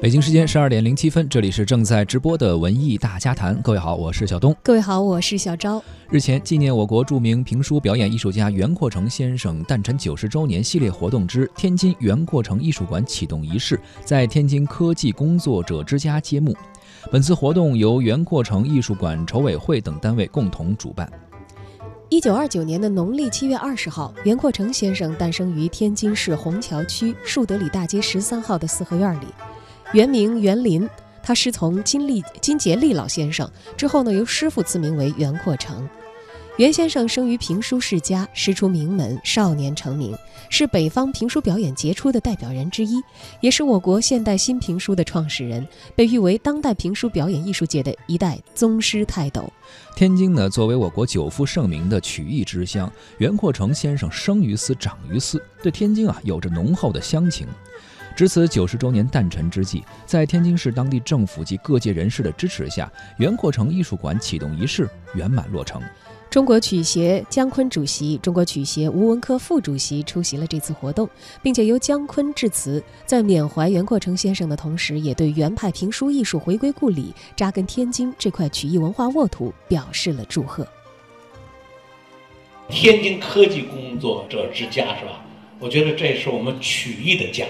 北京时间十二点零七分，这里是正在直播的文艺大家谈。各位好，我是小东。各位好，我是小昭。日前，纪念我国著名评书表演艺术家袁阔成先生诞辰九十周年系列活动之天津袁阔成艺术馆启动仪式在天津科技工作者之家揭幕。本次活动由袁阔成艺术馆筹委会等单位共同主办。一九二九年的农历七月二十号，袁阔成先生诞生于天津市虹桥区树德里大街十三号的四合院里。原名袁林，他师从金立金杰立老先生，之后呢由师傅赐名为袁阔成。袁先生生于评书世家，师出名门，少年成名，是北方评书表演杰出的代表人之一，也是我国现代新评书的创始人，被誉为当代评书表演艺术界的一代宗师泰斗。天津呢，作为我国久负盛名的曲艺之乡，袁阔成先生生于斯，长于斯，对天津啊有着浓厚的乡情。值此九十周年诞辰之际，在天津市当地政府及各界人士的支持下，袁阔成艺术馆启动仪式圆满落成。中国曲协姜昆主席、中国曲协吴文科副主席出席了这次活动，并且由姜昆致辞，在缅怀袁阔成先生的同时，也对袁派评书艺术回归故里、扎根天津这块曲艺文化沃土表示了祝贺。天津科技工作者之家是吧？我觉得这是我们曲艺的家。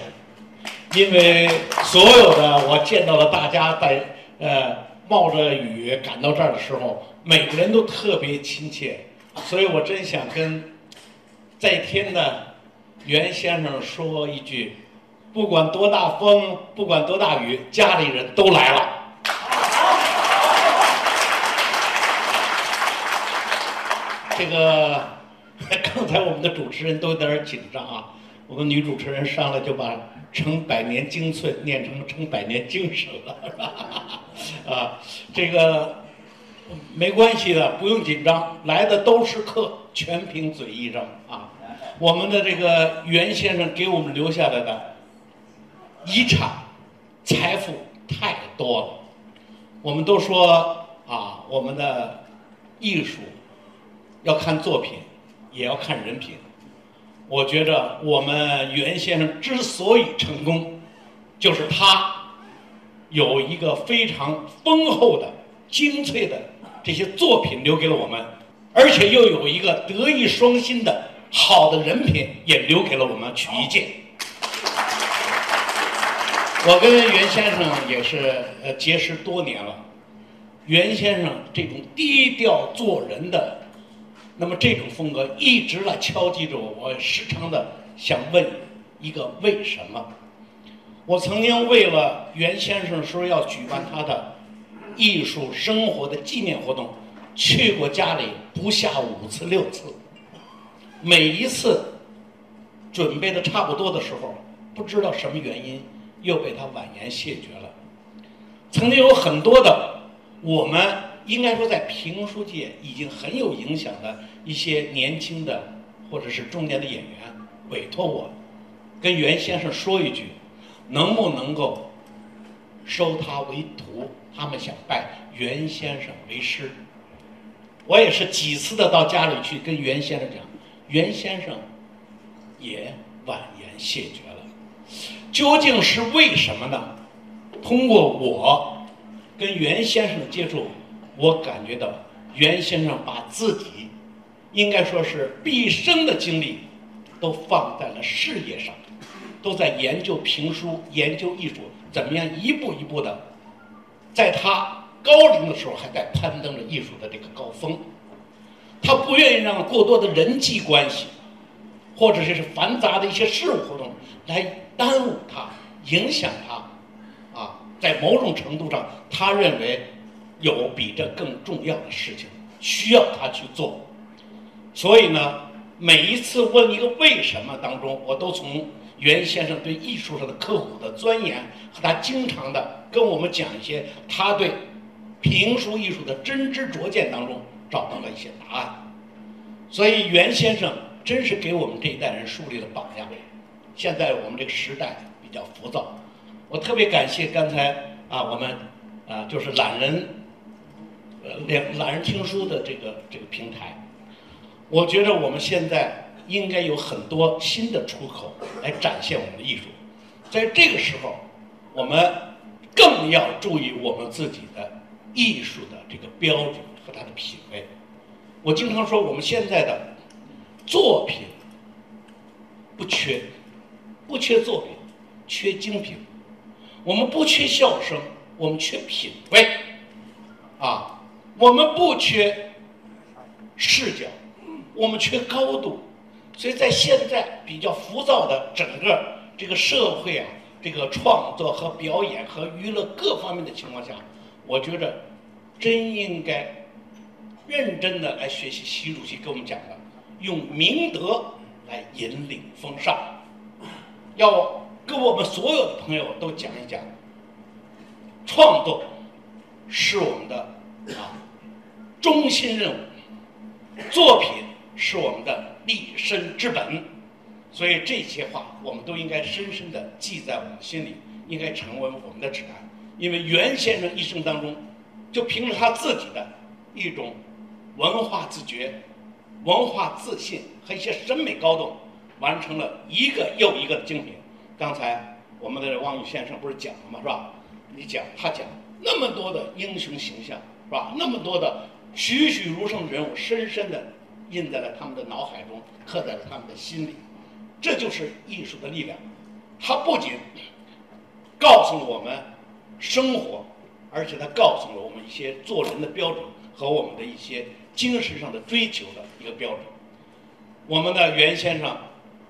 因为所有的我见到了大家在呃冒着雨赶到这儿的时候，每个人都特别亲切，所以我真想跟在天的袁先生说一句：不管多大风，不管多大雨，家里人都来了。这个 刚才我们的主持人都有点紧张啊。我们女主持人上来就把“成百年精粹”念成“成百年精神”了，是吧？啊，这个没关系的，不用紧张，来的都是客，全凭嘴一张啊。我们的这个袁先生给我们留下来的遗产、财富太多了。我们都说啊，我们的艺术要看作品，也要看人品。我觉着我们袁先生之所以成功，就是他有一个非常丰厚的、精粹的这些作品留给了我们，而且又有一个德艺双馨的好的人品也留给了我们曲艺界。我跟袁先生也是呃结识多年了，袁先生这种低调做人的。那么这种风格一直来敲击着我，我时常的想问一个为什么？我曾经为了袁先生说要举办他的艺术生活的纪念活动，去过家里不下五次六次，每一次准备的差不多的时候，不知道什么原因又被他婉言谢绝了。曾经有很多的我们。应该说，在评书界已经很有影响的一些年轻的或者是中年的演员，委托我跟袁先生说一句，能不能够收他为徒？他们想拜袁先生为师。我也是几次的到家里去跟袁先生讲，袁先生也婉言谢绝了。究竟是为什么呢？通过我跟袁先生的接触。我感觉到袁先生把自己应该说是毕生的精力都放在了事业上，都在研究评书、研究艺术，怎么样一步一步的，在他高龄的时候还在攀登着艺术的这个高峰。他不愿意让过多的人际关系，或者是繁杂的一些事务活动来耽误他、影响他。啊，在某种程度上，他认为。有比这更重要的事情需要他去做，所以呢，每一次问一个为什么当中，我都从袁先生对艺术上的刻苦的钻研和他经常的跟我们讲一些他对评书艺术的真知灼见当中找到了一些答案。所以袁先生真是给我们这一代人树立了榜样。现在我们这个时代比较浮躁，我特别感谢刚才啊我们啊就是懒人。两懒人听书的这个这个平台，我觉得我们现在应该有很多新的出口来展现我们的艺术。在这个时候，我们更要注意我们自己的艺术的这个标准和它的品位。我经常说，我们现在的作品不缺，不缺作品，缺精品。我们不缺笑声，我们缺品位。啊，我们不缺视角，我们缺高度。所以在现在比较浮躁的整个这个社会啊，这个创作和表演和娱乐各方面的情况下，我觉着真应该认真的来学习习主席给我们讲的，用明德来引领风尚，要跟我们所有的朋友都讲一讲，创作是我们的啊中心任务，作品是我们的。立身之本，所以这些话我们都应该深深地记在我们心里，应该成为我们的指南。因为袁先生一生当中，就凭着他自己的一种文化自觉、文化自信和一些审美高度，完成了一个又一个的精品。刚才我们的王宇先生不是讲了吗？是吧？你讲，他讲那么多的英雄形象，是吧？那么多的栩栩如生的人物，深深的。印在了他们的脑海中，刻在了他们的心里，这就是艺术的力量。它不仅告诉了我们生活，而且它告诉了我们一些做人的标准和我们的一些精神上的追求的一个标准。我们的袁先生，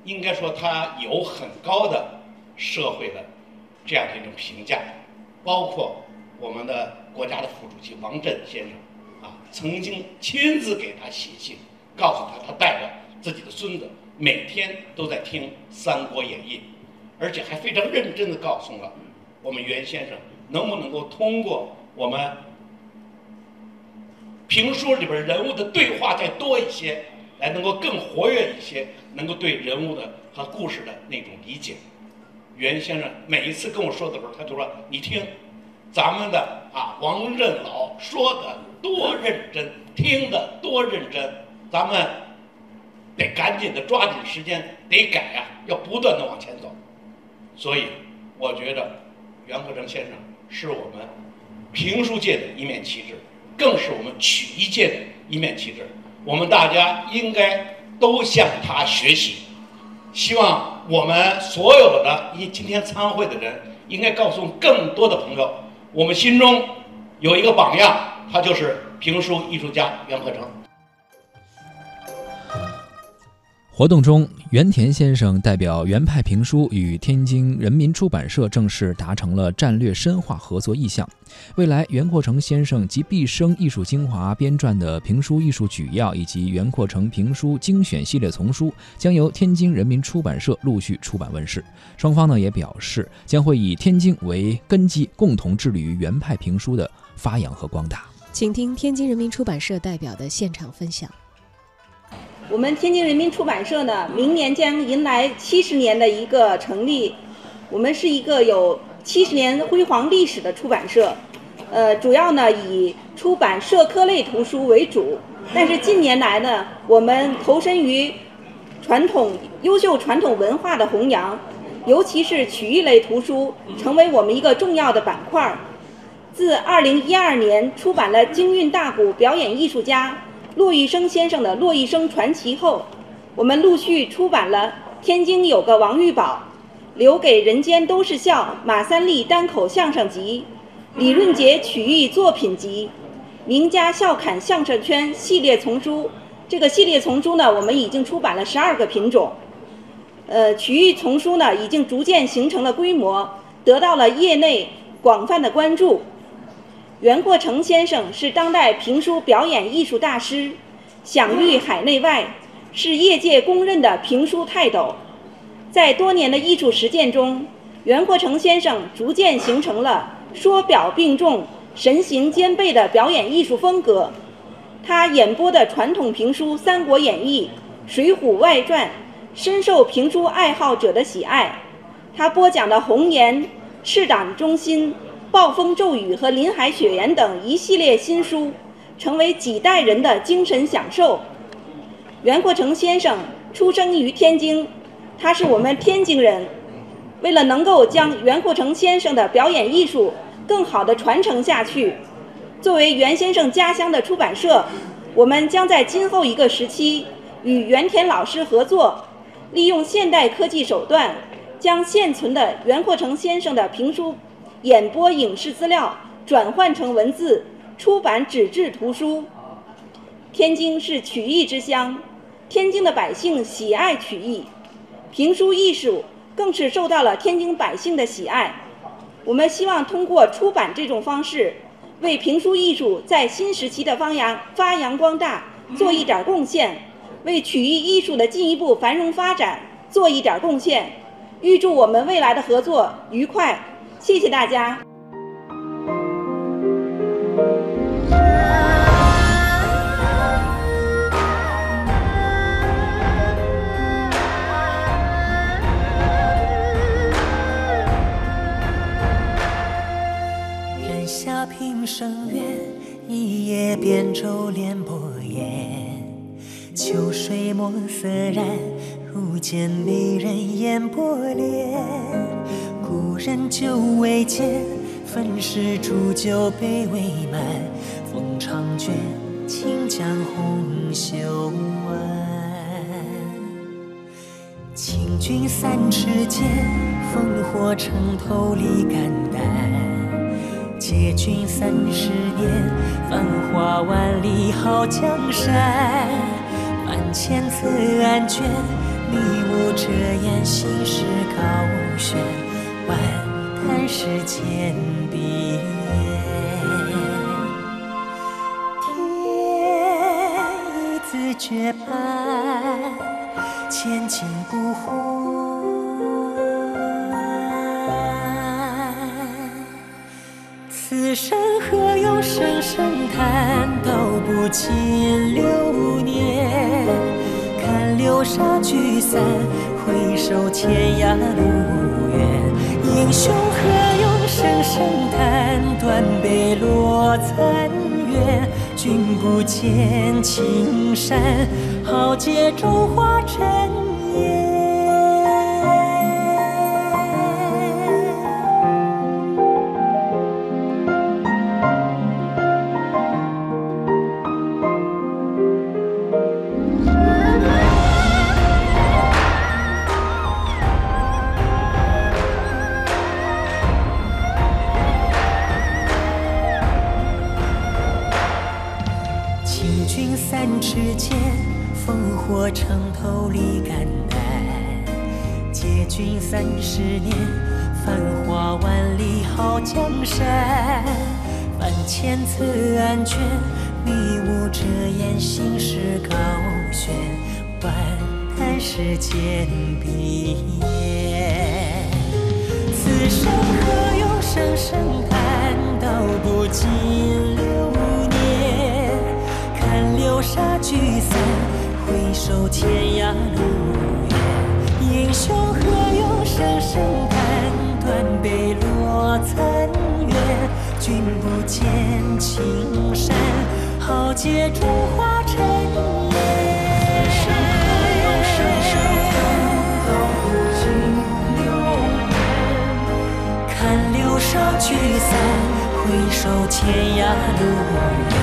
应该说他有很高的社会的这样的一种评价，包括我们的国家的副主席王震先生，曾经亲自给他写信。告诉他，他带着自己的孙子每天都在听《三国演义》，而且还非常认真地告诉了我们袁先生，能不能够通过我们评书里边人物的对话再多一些，来能够更活跃一些，能够对人物的和故事的那种理解。袁先生每一次跟我说的时候，他就说：“你听，咱们的啊王任老说的多认真，听的多认真。”咱们得赶紧的抓紧时间得改呀，要不断的往前走。所以我觉得袁克成先生是我们评书界的一面旗帜，更是我们曲艺界的一面旗帜。我们大家应该都向他学习。希望我们所有的一今天参会的人，应该告诉更多的朋友，我们心中有一个榜样，他就是评书艺术家袁克成。活动中，袁田先生代表原派评书与天津人民出版社正式达成了战略深化合作意向。未来，袁阔成先生及毕生艺术精华编撰的评书艺术举要以及袁阔成评书精选系列丛书，将由天津人民出版社陆续出版问世。双方呢也表示，将会以天津为根基，共同致力于原派评书的发扬和光大。请听天津人民出版社代表的现场分享。我们天津人民出版社呢，明年将迎来七十年的一个成立。我们是一个有七十年辉煌历史的出版社，呃，主要呢以出版社科类图书为主。但是近年来呢，我们投身于传统优秀传统文化的弘扬，尤其是曲艺类图书，成为我们一个重要的板块。自二零一二年出版了京韵大鼓表演艺术家。骆玉生先生的《骆玉生传奇》后，我们陆续出版了《天津有个王玉宝》《留给人间都是笑》《马三立单口相声集》《李润杰曲艺作品集》《名家笑侃相声圈》系列丛书。这个系列丛书呢，我们已经出版了十二个品种。呃，曲艺丛书呢，已经逐渐形成了规模，得到了业内广泛的关注。袁阔成先生是当代评书表演艺术大师，享誉海内外，是业界公认的评书泰斗。在多年的艺术实践中，袁阔成先生逐渐形成了说表并重、神形兼备的表演艺术风格。他演播的传统评书《三国演义》《水浒外传》深受评书爱好者的喜爱。他播讲的《红颜》《赤胆忠心》。暴风骤雨和林海雪原等一系列新书，成为几代人的精神享受。袁阔成先生出生于天津，他是我们天津人。为了能够将袁阔成先生的表演艺术更好地传承下去，作为袁先生家乡的出版社，我们将在今后一个时期与袁田老师合作，利用现代科技手段，将现存的袁阔成先生的评书、演播影视资料转换成文字，出版纸质图书。天津是曲艺之乡，天津的百姓喜爱曲艺，评书艺术。更是受到了天津百姓的喜爱。我们希望通过出版这种方式，为评书艺术在新时期的发扬发扬光大做一点贡献，为曲艺艺术的进一步繁荣发展做一点贡献。预祝我们未来的合作愉快！谢谢大家。声远，一叶扁舟连波烟。秋水墨色染，如见美人眼波脸。故人久未见，粉饰煮酒杯未满。风长卷，轻将红袖挽。请君三尺剑，烽火城头立肝胆。借君三十年，繁华万里好江山。万千次案卷，迷雾遮掩心事高悬。万叹世间变，天一自绝判，千金不换。此生何用声声叹，道不尽流年。看流沙聚散，回首天涯路。英雄何用声声叹，断碑落残月。君不见青山，豪杰中华尘烟。叹世间变，此生何用声声叹，道不尽流年。看流沙聚散，回首天涯路远。英雄何用？声声叹，断碑落残垣。君不见青山，豪杰中华尘聚散，回首天涯路远。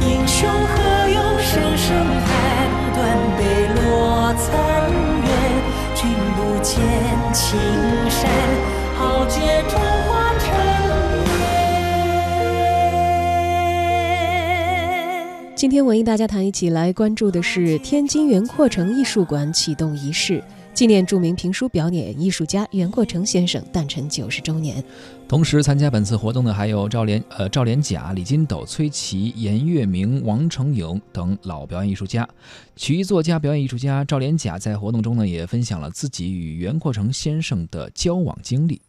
英雄何用声声叹，断碑落残垣。君不见青山，豪杰中华尘烟。今天，我应大家谈一起来关注的是天津袁阔成艺术馆启动仪式。纪念著名评书表演艺术家袁阔成先生诞辰九十周年。同时参加本次活动的还有赵连、呃赵连甲、李金斗、崔琦、严月明、王成勇等老表演艺术家。曲艺作家、表演艺术家赵连甲在活动中呢，也分享了自己与袁阔成先生的交往经历。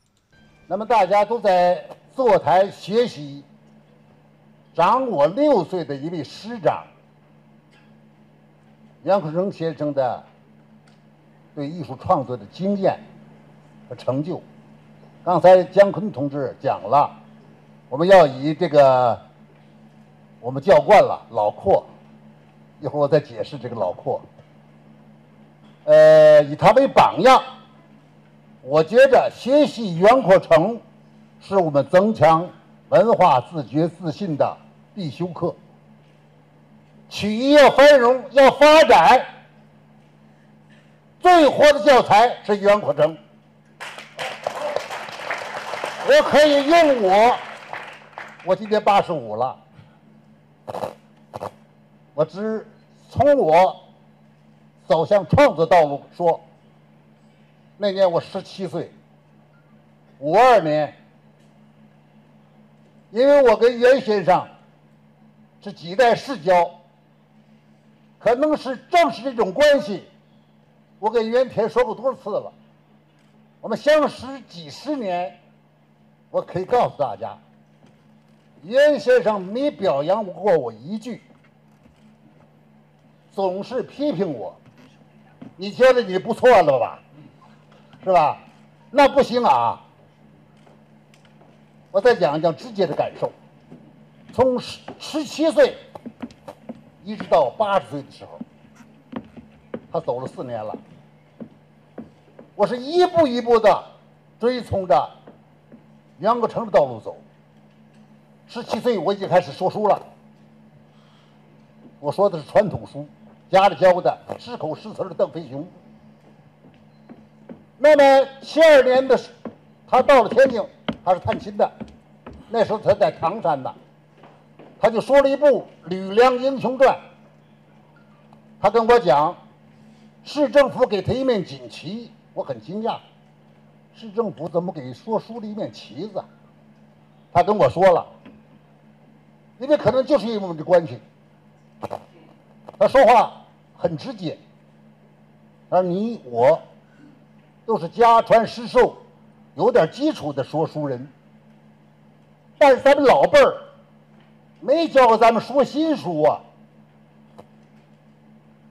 那么大家都在坐台学习，长我六岁的一位师长袁阔成先生的。对艺术创作的经验和成就，刚才姜昆同志讲了，我们要以这个我们叫惯了老阔，一会儿我再解释这个老阔。呃，以他为榜样，我觉着学习袁阔成是我们增强文化自觉自信的必修课。曲艺要繁荣，要发展，最火的教材是袁阔成。我可以用我，我今年八十五了，我只从我走向创作道路说，那年我十七岁，五二年，因为我跟袁先生是几代世交，可能是正是这种关系，我跟袁天说过多少次了，我们相识几十年，我可以告诉大家，袁先生没表扬过我一句，总是批评我。你觉得你不错了吧？是吧？那不行啊！我再讲一讲直接的感受。从十十七岁一直到八十岁的时候，他走了四年了。我是一步一步的追从着袁国成的道路走。十七岁我已经开始说书了，我说的是传统书。家里教的是口是词的邓飞雄。那么七二年的时，他到了天津，他是探亲的，那时候他在唐山呢，他就说了一部《吕梁英雄传》。他跟我讲，市政府给他一面锦旗，我很惊讶，市政府怎么给说书的一面旗子？他跟我说了，因为可能就是因为我们的关系。他说话很直接，而你我都是家传师授、有点基础的说书人，但是咱们老辈儿没教过咱们说新书啊。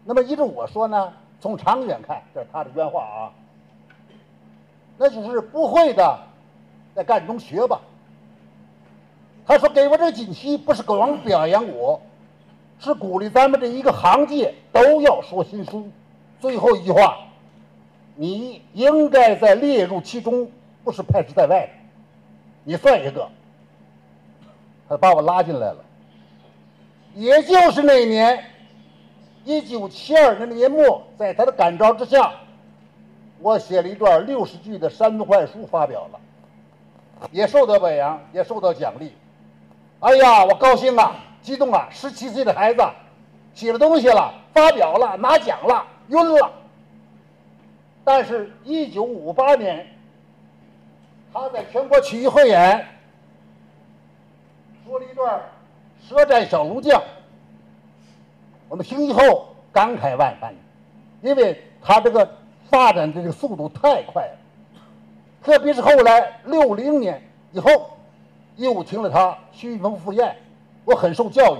那么依着我说呢，从长远看，这是他的原话啊，那就是不会的，在干中学吧。他说给我这锦旗，不是光表扬我。是鼓励咱们这一个行界都要说新书。最后一句话，你应该在列入其中，不是排斥在外的。你算一个，他把我拉进来了。也就是那一年，一九七二年的年末，在他的感召之下，我写了一段六十句的山东话书发表了，也受到表扬，也受到奖励。哎呀，我高兴啊！激动啊！十七岁的孩子写了东西了，发表了，拿奖了，晕了。但是，一九五八年，他在全国曲艺汇演说了一段《舌战小炉匠》，我们听以后感慨万分，因为他这个发展的这个速度太快了。特别是后来六零年以后，又听了他《徐玉峰赴宴》。我很受教育，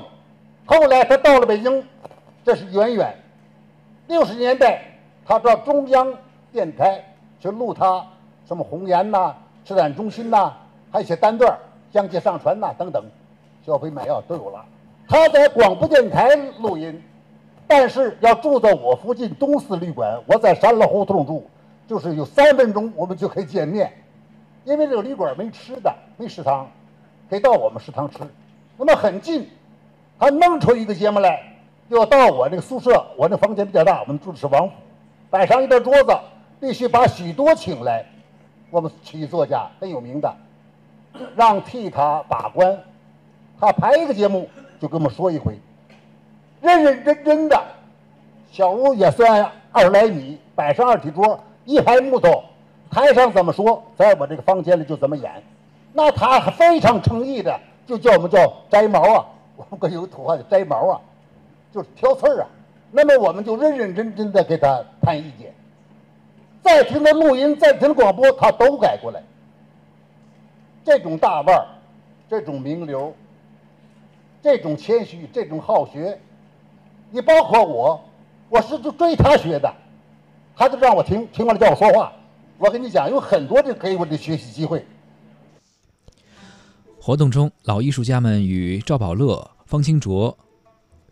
后来他到了北京，这是远远。六十年代，他到中央电台去录他什么红岩呐、吃展中心呐，还有些单段江街上传呐等等，消费买药都有了。他在广播电台录音，但是要住在我附近东四旅馆，我在山老胡同住，就是有三分钟我们就可以见面，因为这个旅馆没吃的，没食堂，可以到我们食堂吃。那么很近，他弄出一个节目来，就要到我这个宿舍，我那房间比较大，我们住的是王府，摆上一张桌子，必须把许多请来，我们曲艺作家很有名的，让替他把关，他排一个节目就跟我们说一回，认认真真的，小屋也算二十来米，摆上二体桌，一排木头，台上怎么说，在我这个房间里就怎么演，那他非常诚意的。就叫我们叫摘毛啊，我们有土话叫摘毛啊，就是挑刺儿啊。那么我们就认认真真的给他谈意见，再听他录音，再听广播，他都改过来。这种大腕儿，这种名流，这种谦虚，这种好学，你包括我，我是就追他学的，他就让我听，听完了叫我说话。我跟你讲，有很多的给我的学习机会。活动中，老艺术家们与赵宝乐、方清卓、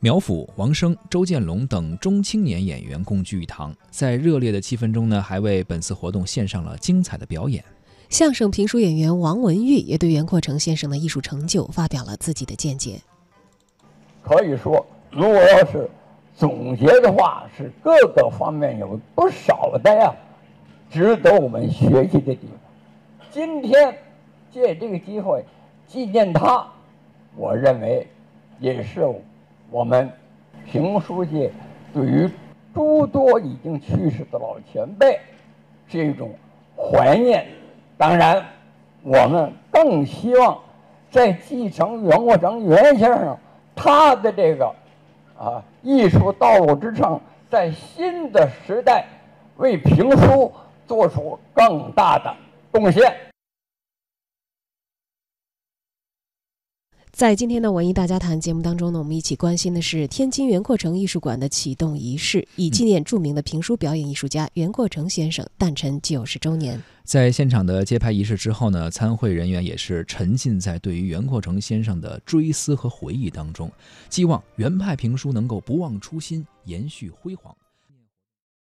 苗阜、王声、周建龙等中青年演员共聚一堂，在热烈的气氛中呢，还为本次活动献上了精彩的表演。相声评书演员王文玉也对袁阔成先生的艺术成就发表了自己的见解。可以说，如果要是总结的话，是各个方面有不少的呀，值得我们学习的地方。今天借这个机会纪念他，我认为也是我们评书界对于诸多已经去世的老前辈是一种怀念。当然，我们更希望在继承袁国成袁先生他的这个啊艺术道路之上，在新的时代为评书做出更大的贡献。在今天的文艺大家谈节目当中呢，我们一起关心的是天津袁阔成艺术馆的启动仪式，以纪念著名的评书表演艺术家袁阔成先生诞辰九十周年。在现场的揭牌仪式之后呢，参会人员也是沉浸在对于袁阔成先生的追思和回忆当中，希望原派评书能够不忘初心，延续辉煌。